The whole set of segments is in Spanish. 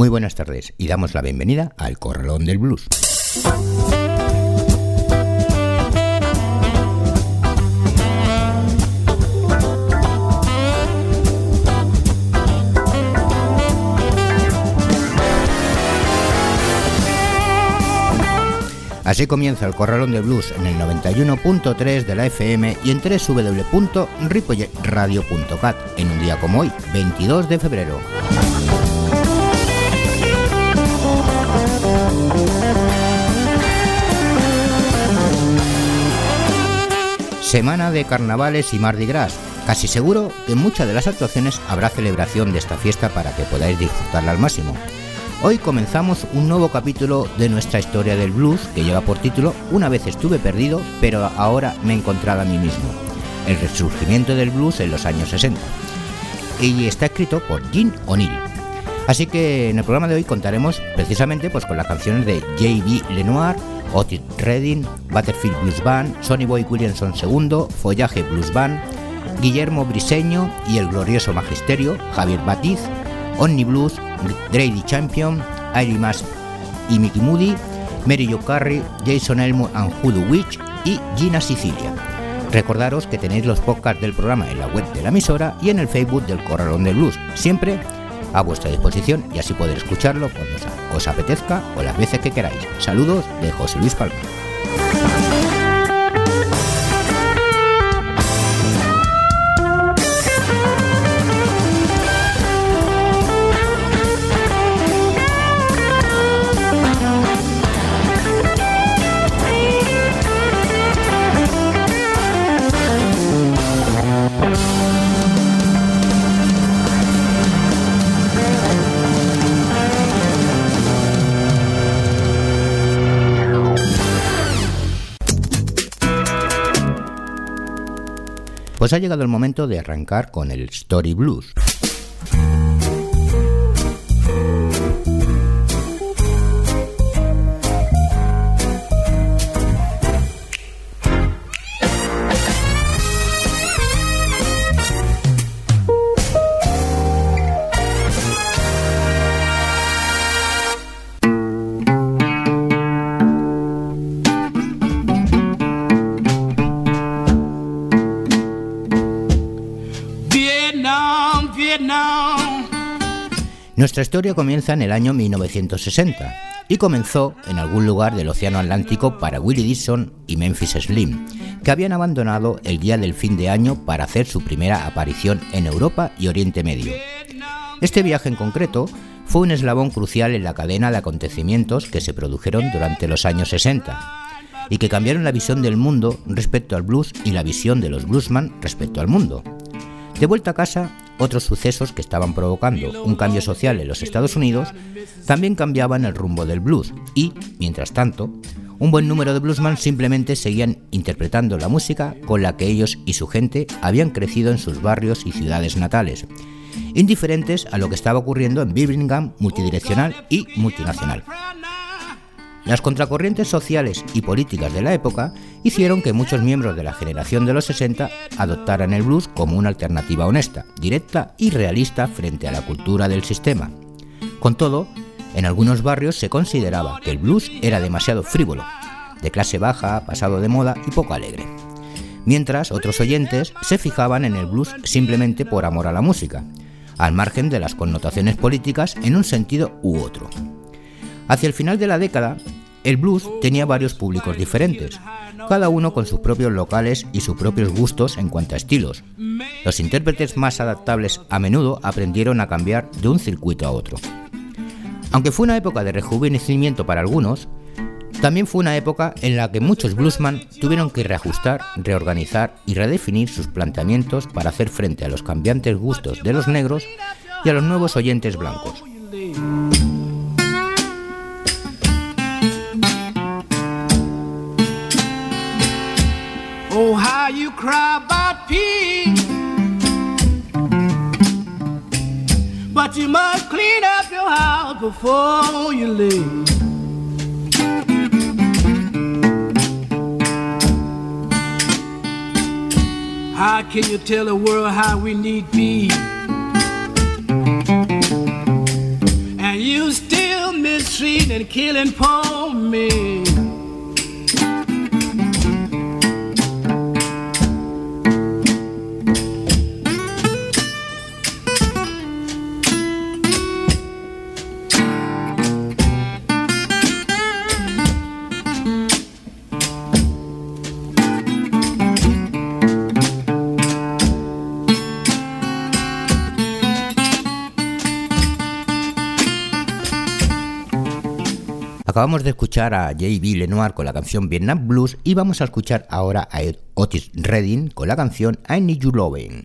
Muy buenas tardes y damos la bienvenida al Corralón del Blues. Así comienza el Corralón de Blues en el 91.3 de la FM y en www.ripolletradio.cat en un día como hoy, 22 de febrero. Semana de carnavales y Mardi Gras. Casi seguro que en muchas de las actuaciones habrá celebración de esta fiesta para que podáis disfrutarla al máximo. Hoy comenzamos un nuevo capítulo de nuestra historia del blues que lleva por título Una vez estuve perdido, pero ahora me he encontrado a mí mismo. El resurgimiento del blues en los años 60. Y está escrito por Gene O'Neill. Así que en el programa de hoy contaremos precisamente pues, con las canciones de J.B. Lenoir, Otis Redding, Butterfield Blues Band, Sonny Boy Williamson II, Follaje Blues Band, Guillermo Briseño y el glorioso magisterio, Javier Batiz, Omni Blues, Grady Champion, Airy Mas y Mickey Moody, Mary Jo Carey, Jason Elmo and Hoodoo Witch y Gina Sicilia. Recordaros que tenéis los podcasts del programa en la web de la emisora y en el Facebook del Corralón del Blues, siempre a vuestra disposición y así poder escucharlo cuando os apetezca o las veces que queráis. Saludos de José Luis Palma. Pues ha llegado el momento de arrancar con el Story Blues. Nuestra historia comienza en el año 1960 y comenzó en algún lugar del Océano Atlántico para Willie Dixon y Memphis Slim, que habían abandonado el día del fin de año para hacer su primera aparición en Europa y Oriente Medio. Este viaje en concreto fue un eslabón crucial en la cadena de acontecimientos que se produjeron durante los años 60 y que cambiaron la visión del mundo respecto al blues y la visión de los bluesman respecto al mundo. De vuelta a casa, otros sucesos que estaban provocando un cambio social en los Estados Unidos también cambiaban el rumbo del blues y, mientras tanto, un buen número de bluesman simplemente seguían interpretando la música con la que ellos y su gente habían crecido en sus barrios y ciudades natales, indiferentes a lo que estaba ocurriendo en Birmingham multidireccional y multinacional. Las contracorrientes sociales y políticas de la época hicieron que muchos miembros de la generación de los 60 adoptaran el blues como una alternativa honesta, directa y realista frente a la cultura del sistema. Con todo, en algunos barrios se consideraba que el blues era demasiado frívolo, de clase baja, pasado de moda y poco alegre. Mientras otros oyentes se fijaban en el blues simplemente por amor a la música, al margen de las connotaciones políticas en un sentido u otro. Hacia el final de la década, el blues tenía varios públicos diferentes, cada uno con sus propios locales y sus propios gustos en cuanto a estilos. Los intérpretes más adaptables a menudo aprendieron a cambiar de un circuito a otro. Aunque fue una época de rejuvenecimiento para algunos, también fue una época en la que muchos bluesman tuvieron que reajustar, reorganizar y redefinir sus planteamientos para hacer frente a los cambiantes gustos de los negros y a los nuevos oyentes blancos. Cry about peace. But you must clean up your house before you leave. How can you tell the world how we need peace? And you still mistreating and killing poor men. Acabamos de escuchar a J.B. Lenoir con la canción Vietnam Blues y vamos a escuchar ahora a Otis Redding con la canción I Need You Loving.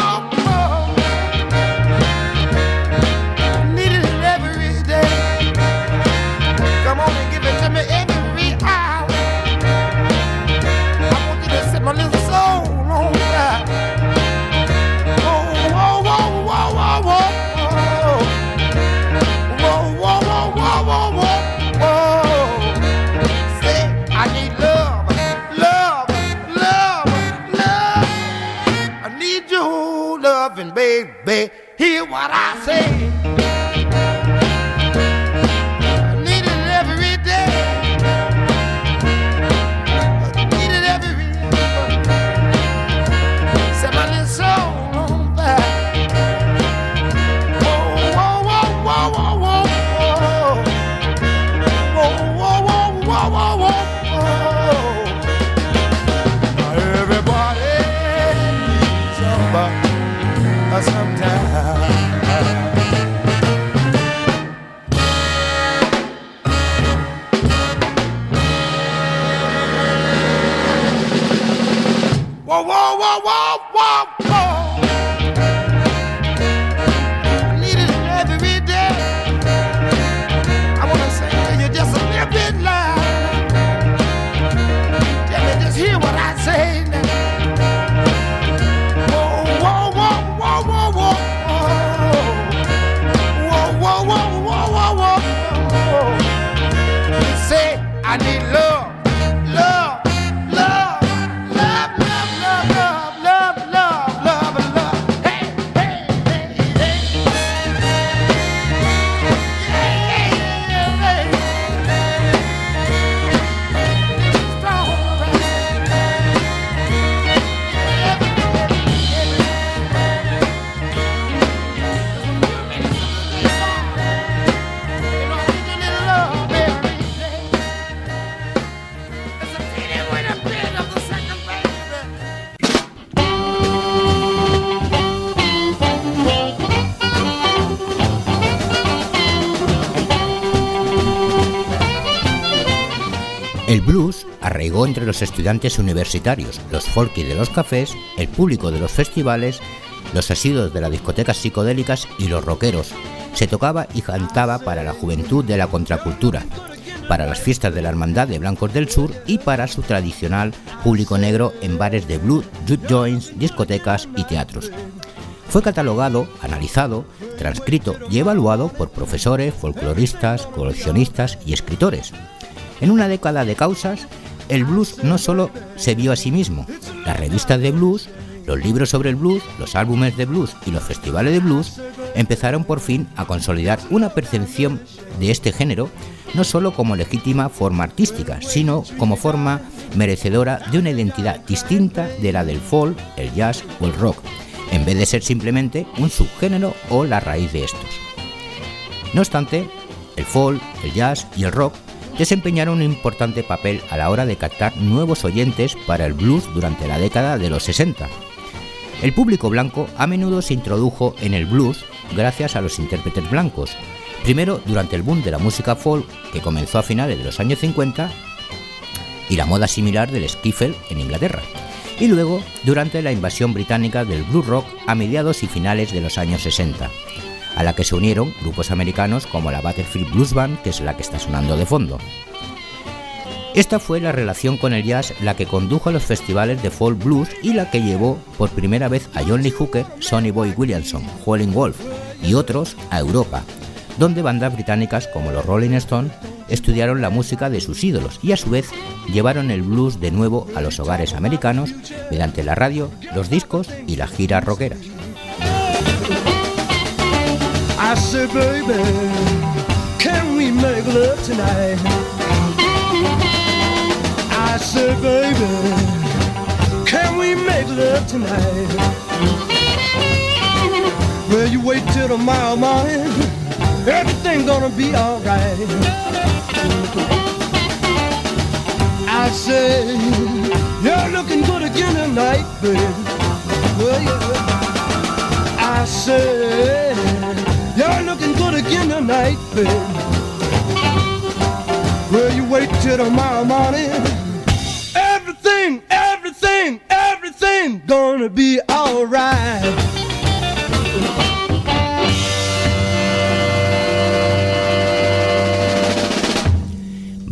Entre los estudiantes universitarios, los folky de los cafés, el público de los festivales, los asiduos de las discotecas psicodélicas y los rockeros. Se tocaba y cantaba para la juventud de la contracultura, para las fiestas de la Hermandad de Blancos del Sur y para su tradicional público negro en bares de blues, juke joints, discotecas y teatros. Fue catalogado, analizado, transcrito y evaluado por profesores, folcloristas, coleccionistas y escritores. En una década de causas, el blues no solo se vio a sí mismo, las revistas de blues, los libros sobre el blues, los álbumes de blues y los festivales de blues empezaron por fin a consolidar una percepción de este género no solo como legítima forma artística, sino como forma merecedora de una identidad distinta de la del folk, el jazz o el rock, en vez de ser simplemente un subgénero o la raíz de estos. No obstante, el folk, el jazz y el rock desempeñaron un importante papel a la hora de captar nuevos oyentes para el blues durante la década de los 60. El público blanco a menudo se introdujo en el blues gracias a los intérpretes blancos, primero durante el boom de la música folk que comenzó a finales de los años 50 y la moda similar del skiffle en Inglaterra, y luego durante la invasión británica del blues rock a mediados y finales de los años 60 a la que se unieron grupos americanos como la Battlefield Blues Band, que es la que está sonando de fondo. Esta fue la relación con el jazz la que condujo a los festivales de folk blues y la que llevó por primera vez a John Lee Hooker, Sonny Boy Williamson, Howlin' Wolf y otros a Europa, donde bandas británicas como los Rolling Stones estudiaron la música de sus ídolos y a su vez llevaron el blues de nuevo a los hogares americanos mediante la radio, los discos y las giras rockeras. I said, baby, can we make love tonight? I said, baby, can we make love tonight? Well, you wait till tomorrow morning, everything gonna be alright. I said, you're looking good again tonight, baby. Well, yeah. I said. You're looking good again tonight, baby. Well, you wait till tomorrow morning. Everything, everything, everything gonna be alright.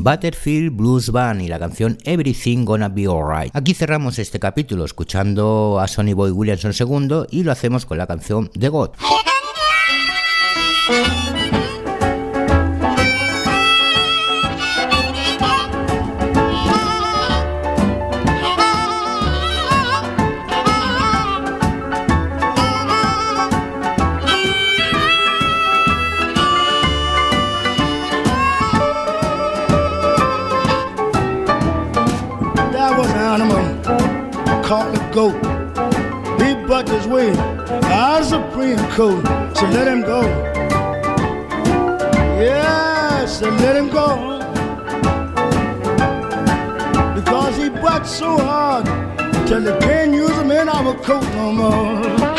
Butterfield Blues Band y la canción Everything Gonna Be Alright. Aquí cerramos este capítulo escuchando a Sonny Boy Williamson II y lo hacemos con la canción The God. Goat. He bucked his way out of Supreme Court, so let him go. Yes, so let him go. Because he bucked so hard till they can't use him in our coat no more.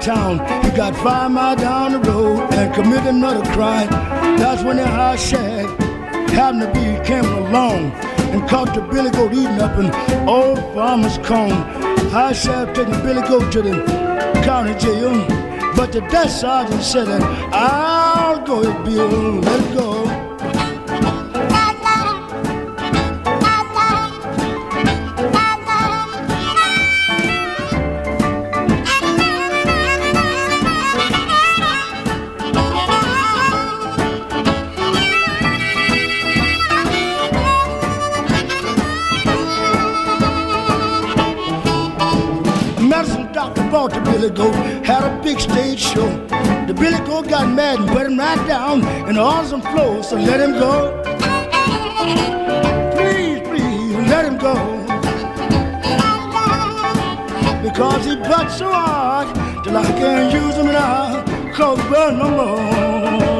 Town. He got five miles down the road and committed another crime. That's when the high shag happened to be coming along and caught the billy goat eating up an old farmer's corn. High sheriff taking Billy Goat to the county jail, but the desk sergeant said, I'll go, Bill, let it go. Mad and put him right down in the awesome flow, so let him go. Please, please, let him go. Because he bucked so hard till I can't use him now, cause burn no more.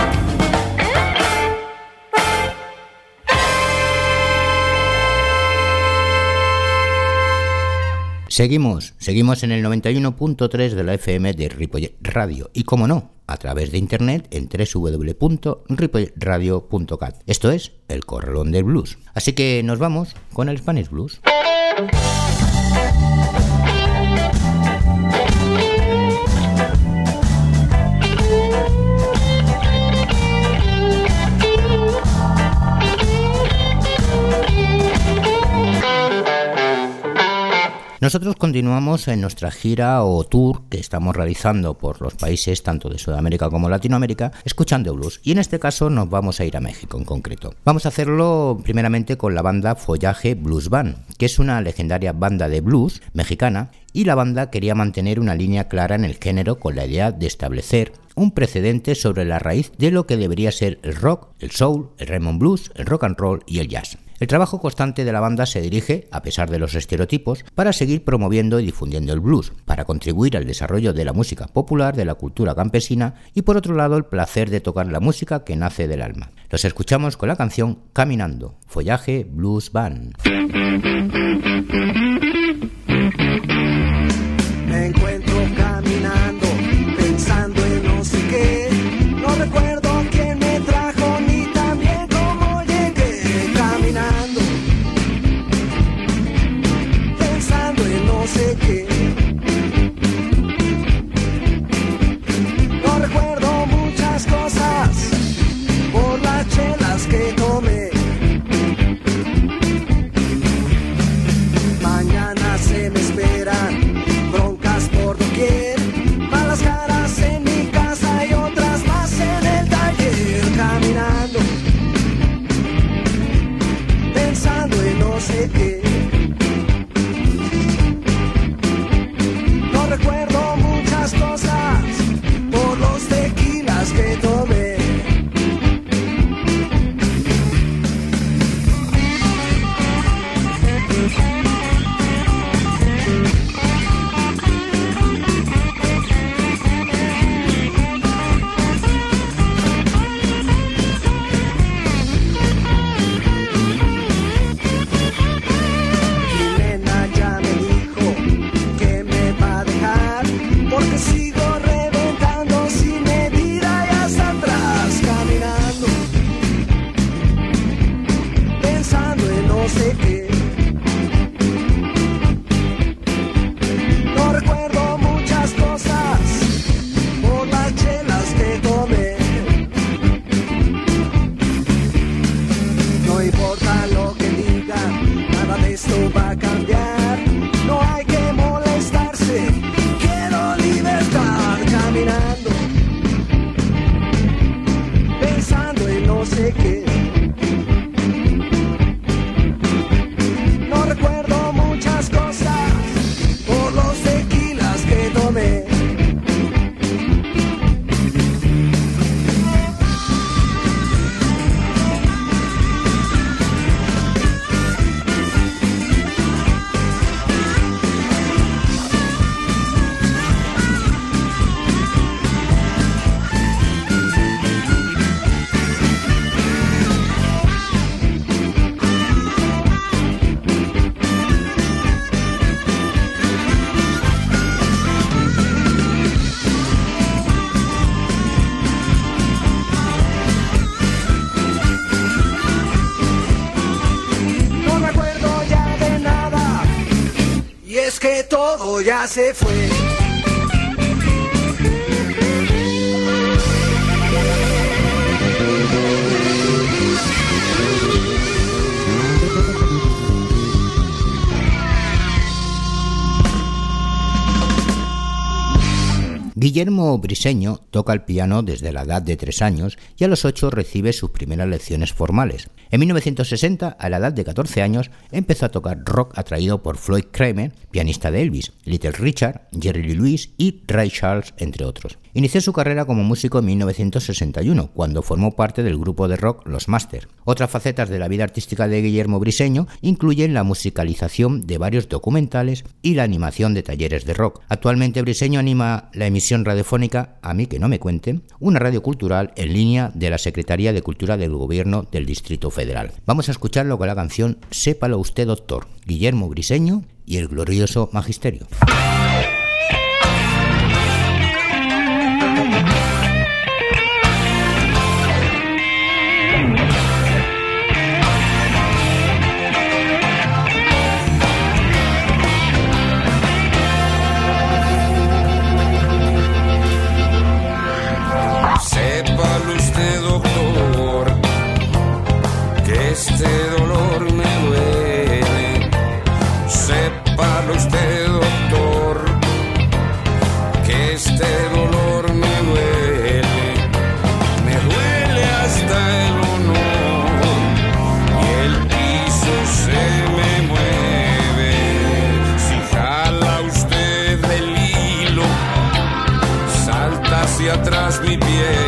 Seguimos, seguimos en el 91.3 de la FM de Ripollet Radio y como no, a través de internet en www.ripolletradio.cat. Esto es El Corralón del Blues. Así que nos vamos con el Spanish Blues. Nosotros continuamos en nuestra gira o tour que estamos realizando por los países tanto de Sudamérica como Latinoamérica escuchando blues y en este caso nos vamos a ir a México en concreto. Vamos a hacerlo primeramente con la banda Follaje Blues Band, que es una legendaria banda de blues mexicana y la banda quería mantener una línea clara en el género con la idea de establecer un precedente sobre la raíz de lo que debería ser el rock, el soul, el Raymond Blues, el rock and roll y el jazz. El trabajo constante de la banda se dirige, a pesar de los estereotipos, para seguir promoviendo y difundiendo el blues, para contribuir al desarrollo de la música popular, de la cultura campesina y por otro lado el placer de tocar la música que nace del alma. Los escuchamos con la canción Caminando, Follaje Blues Band. Ya se fue. Guillermo Briseño toca el piano desde la edad de tres años y a los ocho recibe sus primeras lecciones formales. En 1960, a la edad de 14 años, empezó a tocar rock atraído por Floyd Kramer, pianista de Elvis, Little Richard, Jerry Lee Lewis y Ray Charles, entre otros. Inició su carrera como músico en 1961, cuando formó parte del grupo de rock Los Masters. Otras facetas de la vida artística de Guillermo Briseño incluyen la musicalización de varios documentales y la animación de talleres de rock. Actualmente Briseño anima la emisión radiofónica A mí que no me cuenten, una radio cultural en línea de la Secretaría de Cultura del Gobierno del Distrito Federal. Vamos a escucharlo con la canción Sépalo usted, doctor, Guillermo Briseño y el glorioso Magisterio. Usted,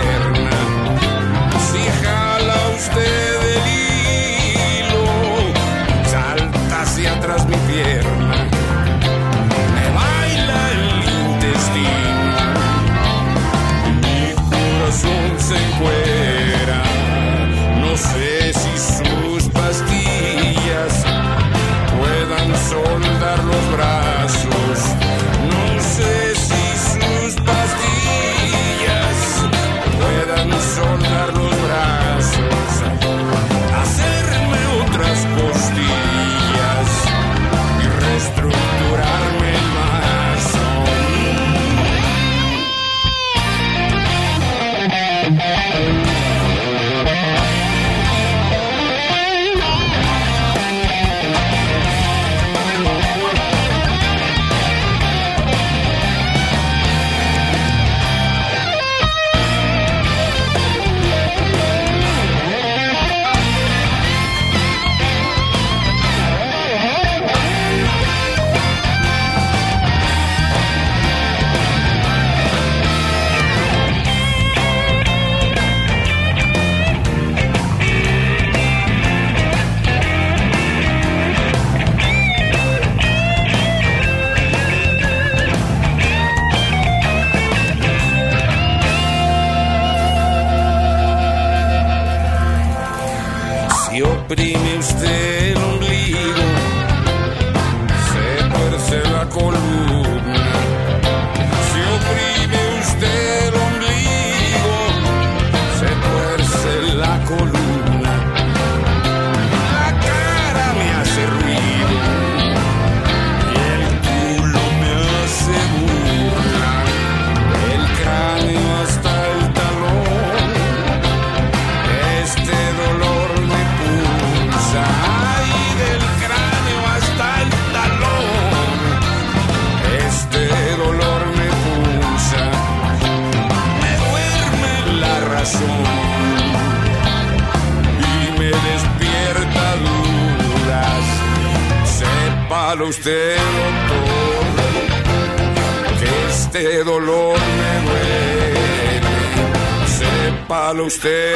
Sépalo usted,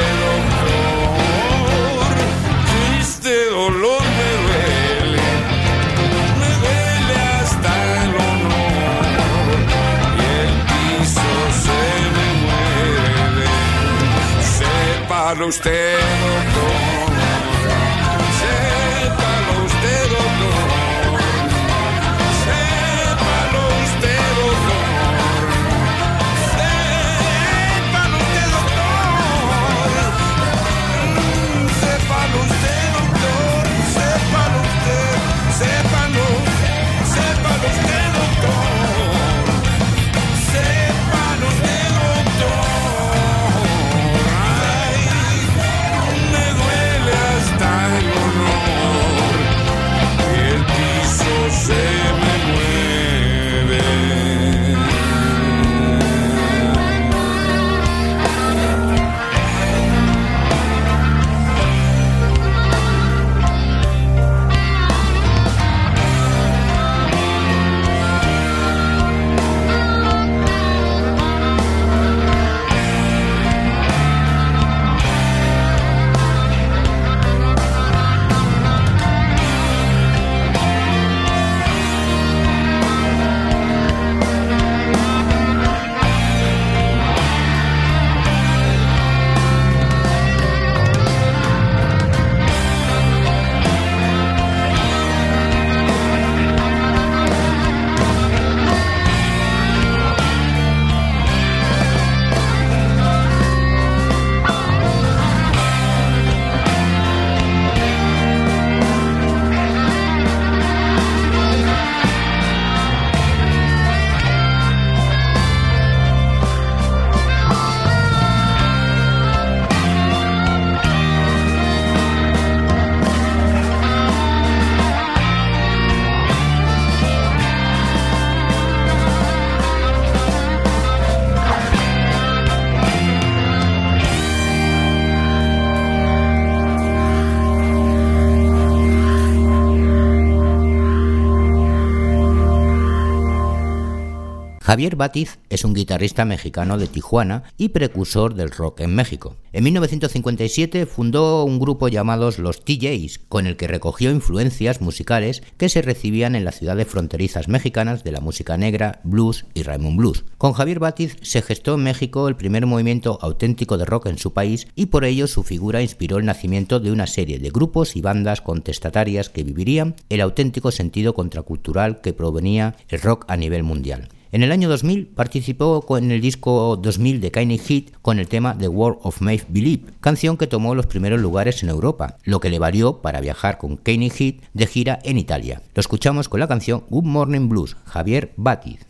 Javier Batiz es un guitarrista mexicano de Tijuana y precursor del rock en México. En 1957 fundó un grupo llamado Los TJs, con el que recogió influencias musicales que se recibían en las ciudades fronterizas mexicanas de la música negra, blues y Raymond Blues. Con Javier Batiz se gestó en México el primer movimiento auténtico de rock en su país y por ello su figura inspiró el nacimiento de una serie de grupos y bandas contestatarias que vivirían el auténtico sentido contracultural que provenía el rock a nivel mundial. En el año 2000 participó en el disco 2000 de Kanye Hit con el tema The World of Make Believe, canción que tomó los primeros lugares en Europa, lo que le valió para viajar con Kanye Hit de gira en Italia. Lo escuchamos con la canción Good Morning Blues, Javier Batiz.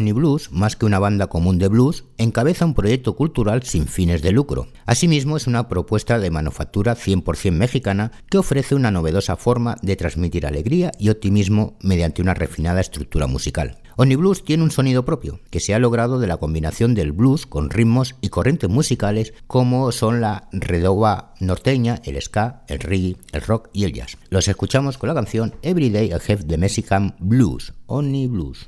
Blues, más que una banda común de blues, encabeza un proyecto cultural sin fines de lucro. Asimismo, es una propuesta de manufactura 100% mexicana que ofrece una novedosa forma de transmitir alegría y optimismo mediante una refinada estructura musical. Blues tiene un sonido propio, que se ha logrado de la combinación del blues con ritmos y corrientes musicales como son la redoba norteña, el ska, el reggae, el rock y el jazz. Los escuchamos con la canción Everyday I Have the Mexican Blues, Only Blues.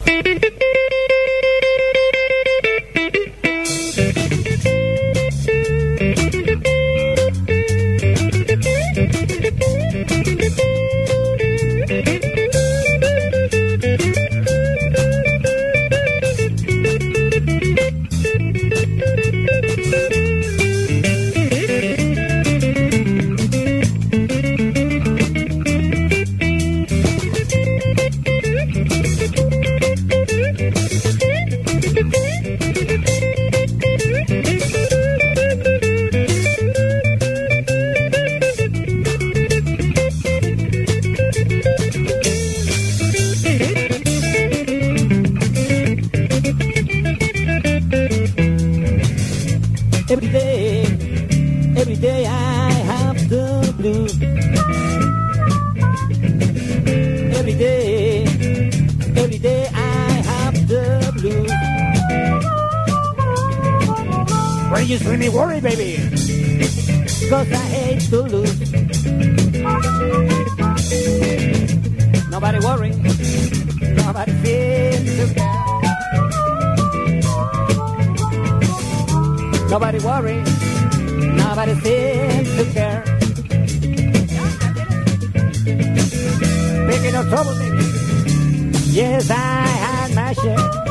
Why you me worry, baby? Cause I hate to lose. Nobody worry, nobody feels to care. Nobody worry, nobody seems to care. Making no trouble, baby. Yes, I had my share.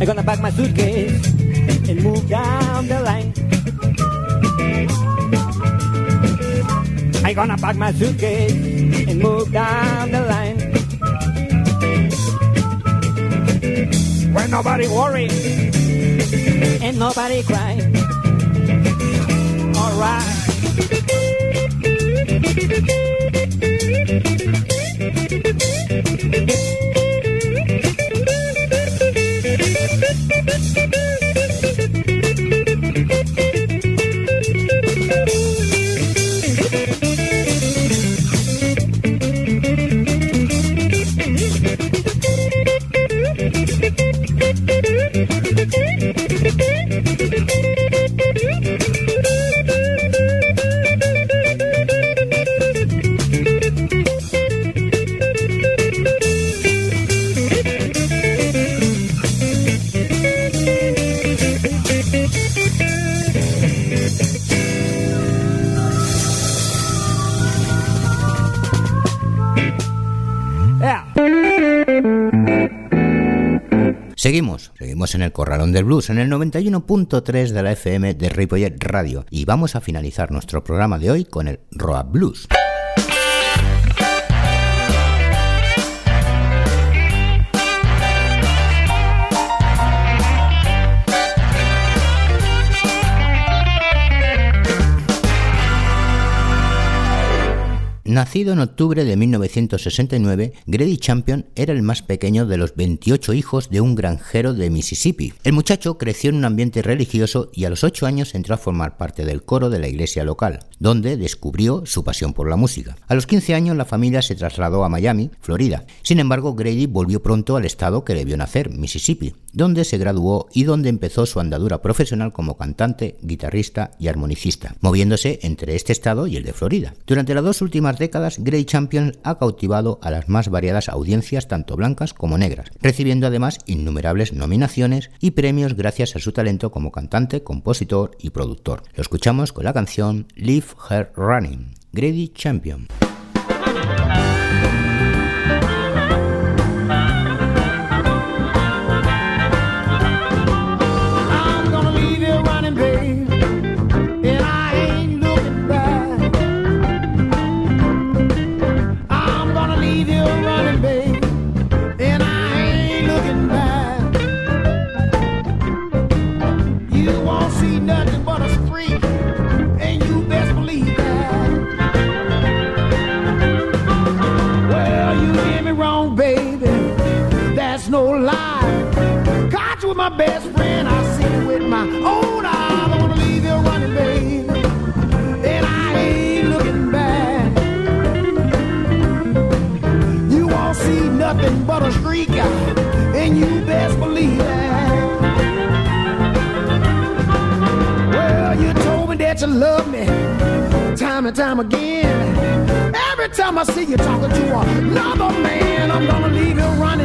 I'm gonna pack my suitcase and move down the line. I'm gonna pack my suitcase and move down the line. When nobody worries and nobody cries. All Corralón del Blues, en el 91.3 de la FM de Ripollet Radio, y vamos a finalizar nuestro programa de hoy con el Roa Blues. Nacido en octubre de 1969, Grady Champion era el más pequeño de los 28 hijos de un granjero de Mississippi. El muchacho creció en un ambiente religioso y a los 8 años entró a formar parte del coro de la iglesia local, donde descubrió su pasión por la música. A los 15 años la familia se trasladó a Miami, Florida. Sin embargo, Grady volvió pronto al estado que le vio nacer, Mississippi, donde se graduó y donde empezó su andadura profesional como cantante, guitarrista y armonicista, moviéndose entre este estado y el de Florida. Durante las dos últimas décadas, Grey Champion ha cautivado a las más variadas audiencias, tanto blancas como negras, recibiendo además innumerables nominaciones y premios gracias a su talento como cantante, compositor y productor. Lo escuchamos con la canción Leave Her Running, Grady Champion. My own, eyes. I wanna leave you running, baby. And I ain't looking back. You won't see nothing but a streak and you best believe that. Well, you told me that you love me time and time again. Every time I see you talking to another man, I'm gonna leave you running,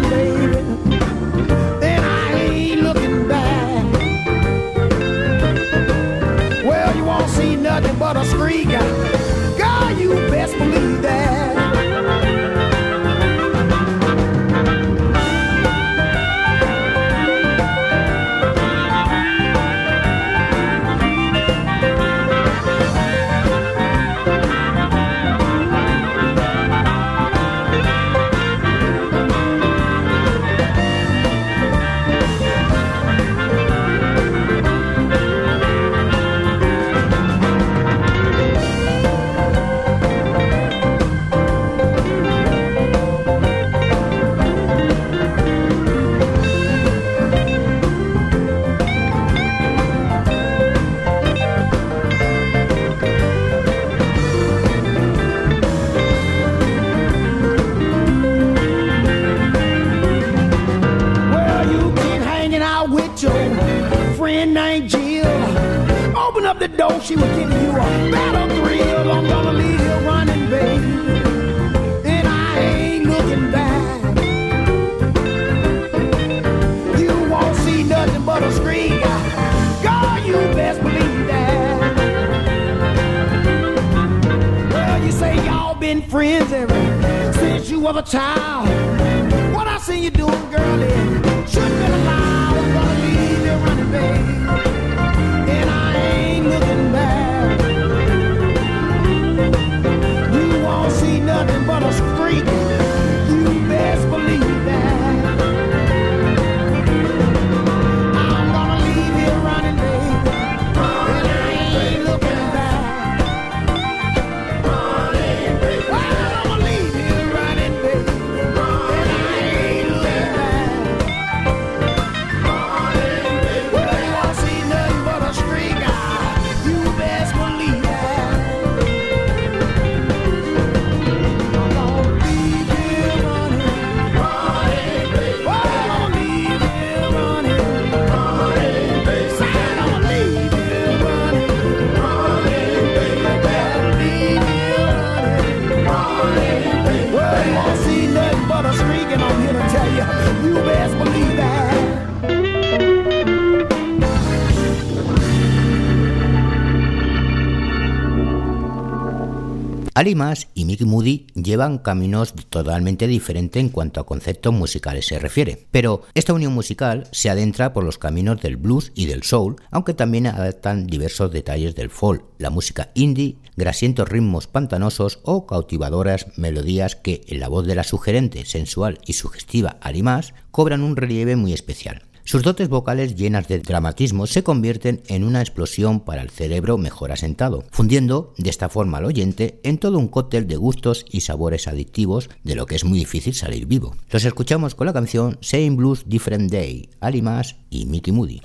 the door, she was giving you a better thrill. I'm gonna leave you running, baby. And I ain't looking back. You won't see nothing but a screen. God, you best believe that. Well, you say y'all been friends ever since you was a child. What I see you doing, girl, is shouldn't Ali Mas y Mickey Moody llevan caminos totalmente diferentes en cuanto a conceptos musicales se refiere, pero esta unión musical se adentra por los caminos del blues y del soul, aunque también adaptan diversos detalles del folk, la música indie, grasientos ritmos pantanosos o cautivadoras melodías que en la voz de la sugerente, sensual y sugestiva Ali Mas cobran un relieve muy especial. Sus dotes vocales llenas de dramatismo se convierten en una explosión para el cerebro mejor asentado, fundiendo de esta forma al oyente en todo un cóctel de gustos y sabores adictivos de lo que es muy difícil salir vivo. Los escuchamos con la canción Same Blues Different Day, Ali Mas y Mickey Moody.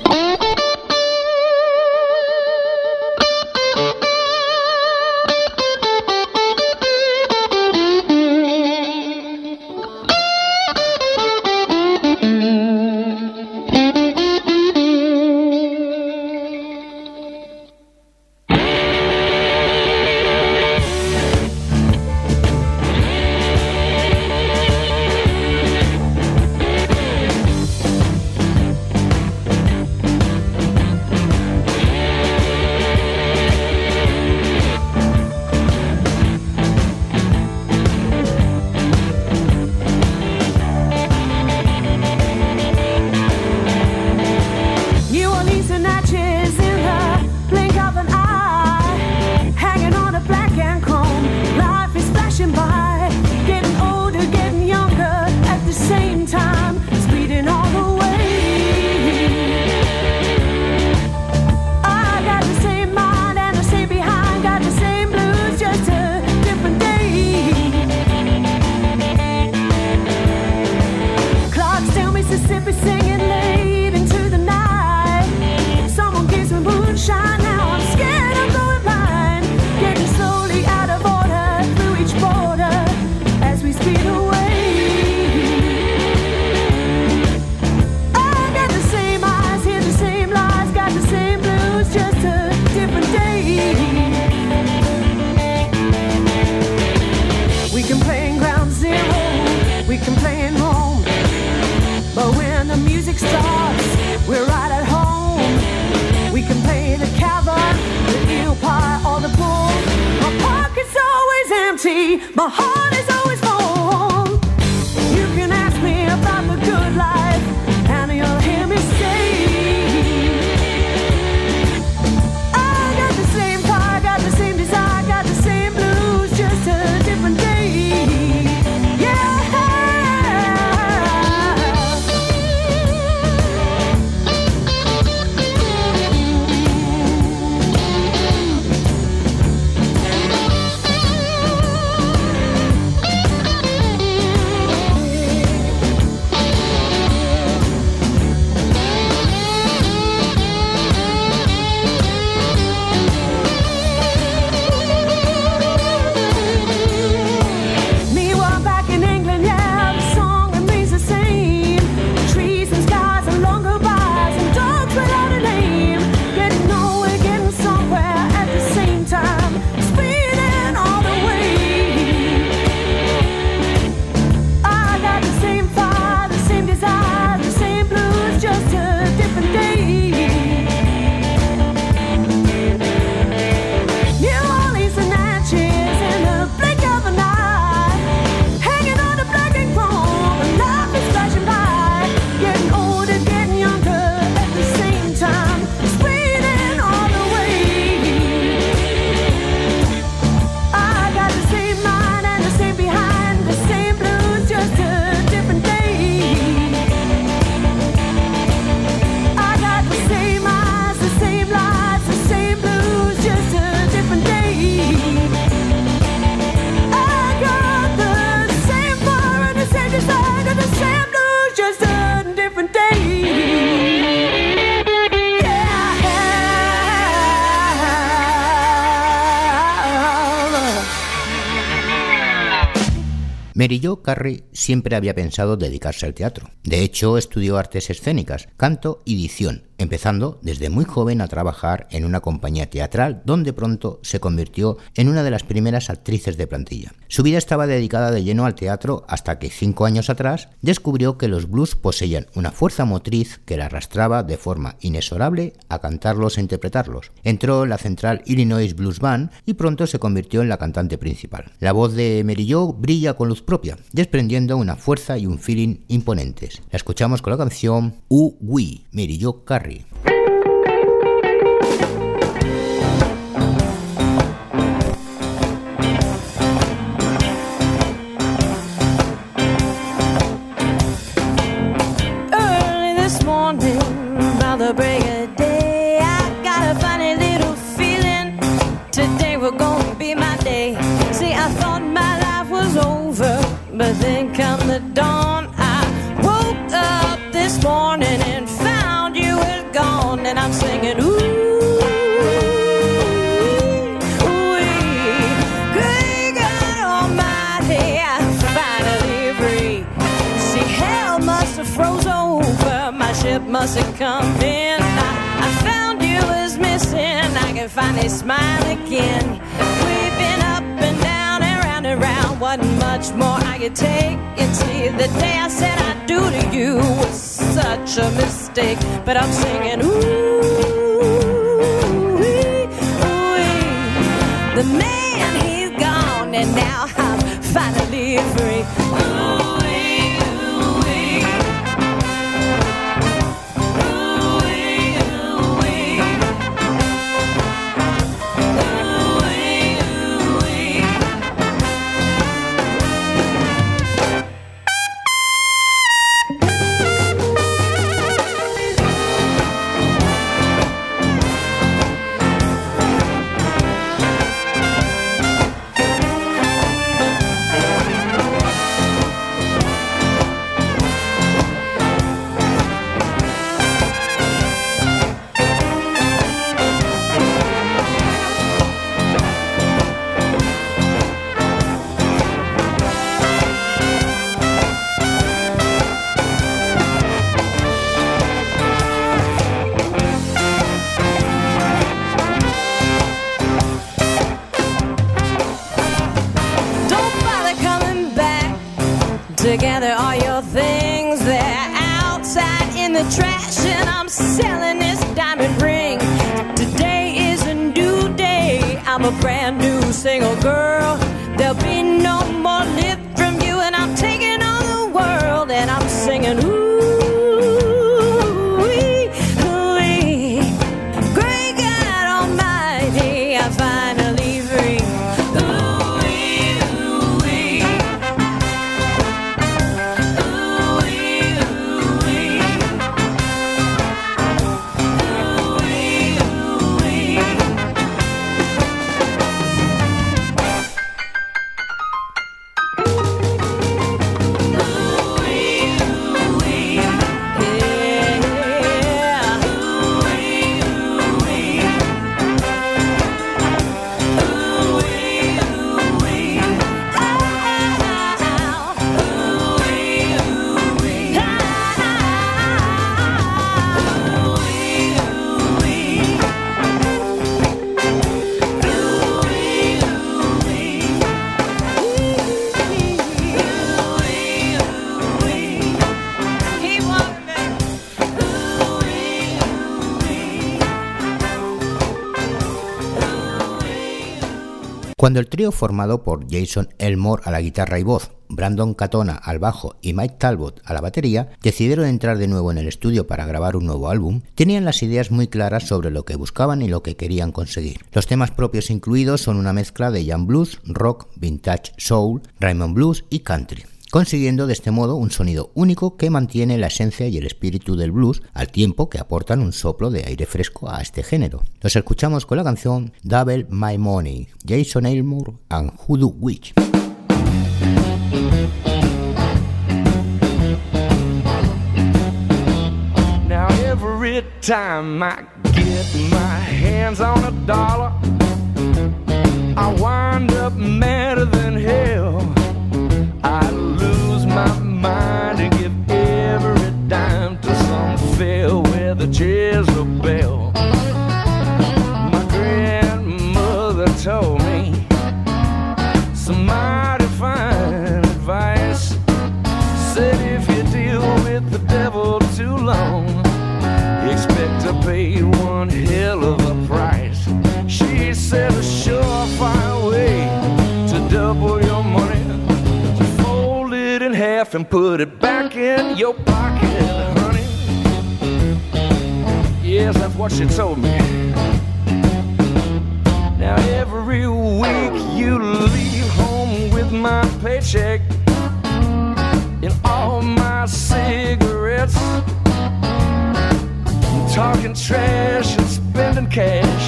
Mary Jo siempre había pensado dedicarse al teatro. De hecho, estudió artes escénicas, canto y dicción, empezando desde muy joven a trabajar en una compañía teatral donde pronto se convirtió en una de las primeras actrices de plantilla. Su vida estaba dedicada de lleno al teatro hasta que cinco años atrás descubrió que los blues poseían una fuerza motriz que la arrastraba de forma inexorable a cantarlos e interpretarlos. Entró en la central Illinois Blues Band y pronto se convirtió en la cantante principal. La voz de Jo brilla con luz propia, desprendiendo una fuerza y un feeling imponentes. La escuchamos con la canción U We, Mary Jo Carey. Come in. I, I found you was missing. I can finally smile again. We've been up and down and round and round. Wasn't much more I could take. And see, the day I said I do to you was such a mistake. But I'm singing, ooh, ooh, the man he's gone, and now I'm finally free. Cuando el trío formado por Jason Elmore a la guitarra y voz, Brandon Catona al bajo y Mike Talbot a la batería decidieron entrar de nuevo en el estudio para grabar un nuevo álbum, tenían las ideas muy claras sobre lo que buscaban y lo que querían conseguir. Los temas propios incluidos son una mezcla de jam blues, rock, vintage soul, Raymond blues y country consiguiendo de este modo un sonido único que mantiene la esencia y el espíritu del blues al tiempo que aportan un soplo de aire fresco a este género. Los escuchamos con la canción Double My Money, Jason Aylmore and Hoodoo Witch. Now every time I get my hands on a dollar, I wind up madder than hell. I mind and give every dime to some fair weather Jezebel. My grandmother told me some mighty fine advice. Said if you deal with the devil too long, expect to pay one hell of a price. She said half and put it back in your pocket, honey. Yes, that's what she told me. Now every week you leave home with my paycheck and all my cigarettes. Talking trash and spending cash,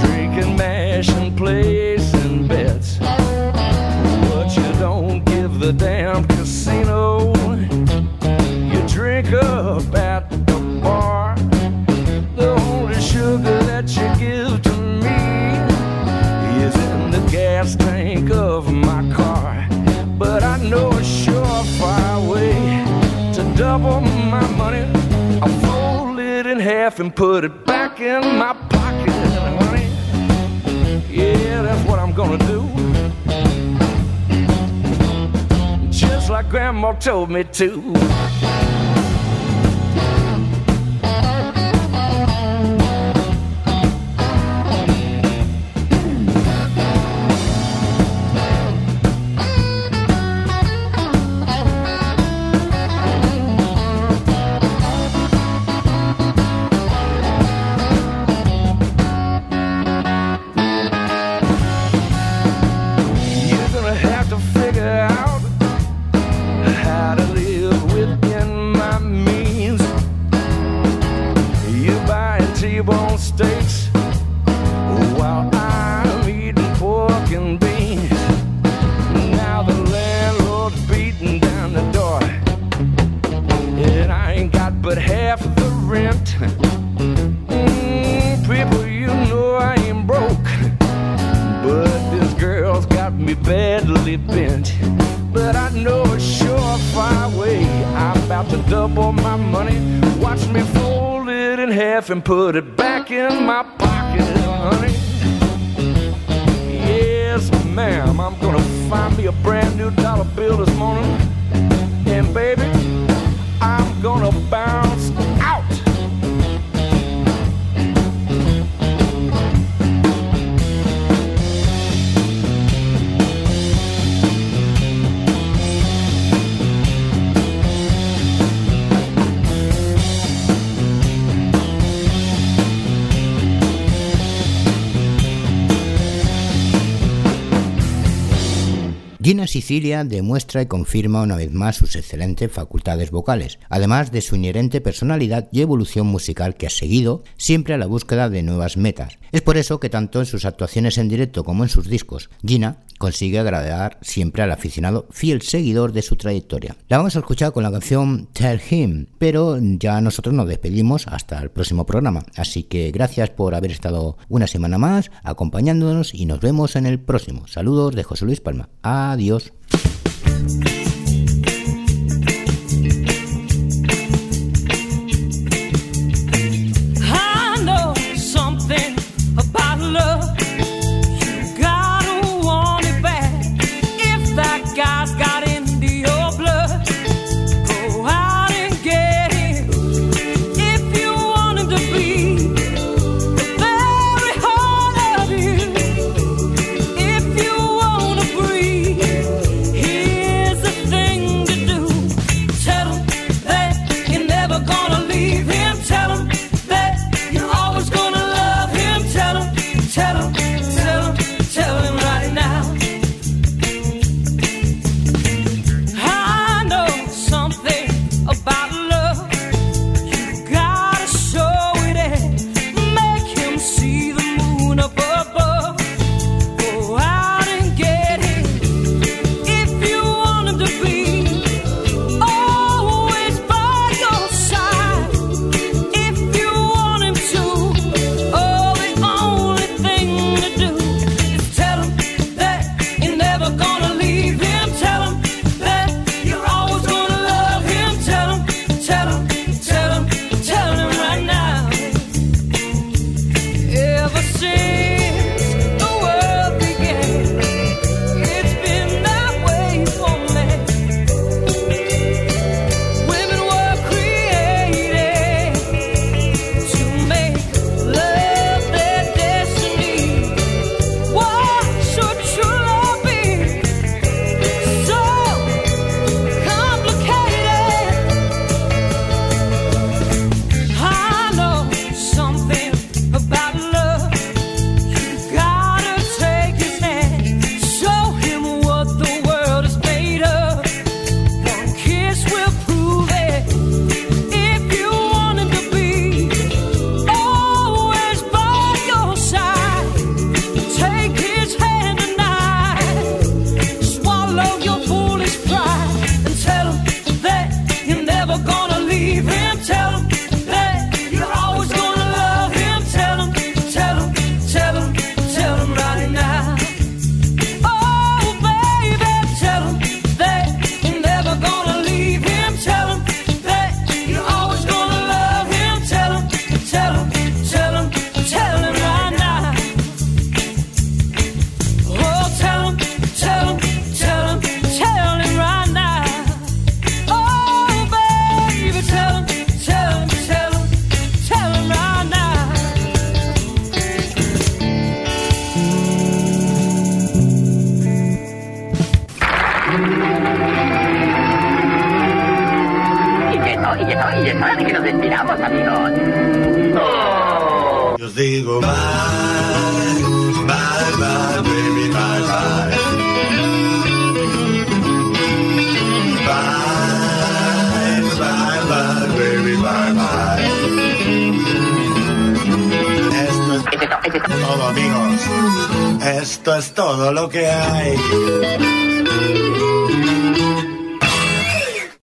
drinking mash and placing bets. But you don't give the damn half and put it back in my pocket, honey. Yeah, that's what I'm gonna do. Just like Grandma told me to. Put it back Sicilia demuestra y confirma una vez más sus excelentes facultades vocales, además de su inherente personalidad y evolución musical que ha seguido siempre a la búsqueda de nuevas metas. Es por eso que tanto en sus actuaciones en directo como en sus discos, Gina consigue agradar siempre al aficionado fiel seguidor de su trayectoria. La vamos a escuchar con la canción Tell Him, pero ya nosotros nos despedimos hasta el próximo programa. Así que gracias por haber estado una semana más acompañándonos y nos vemos en el próximo. Saludos de José Luis Palma. Adiós.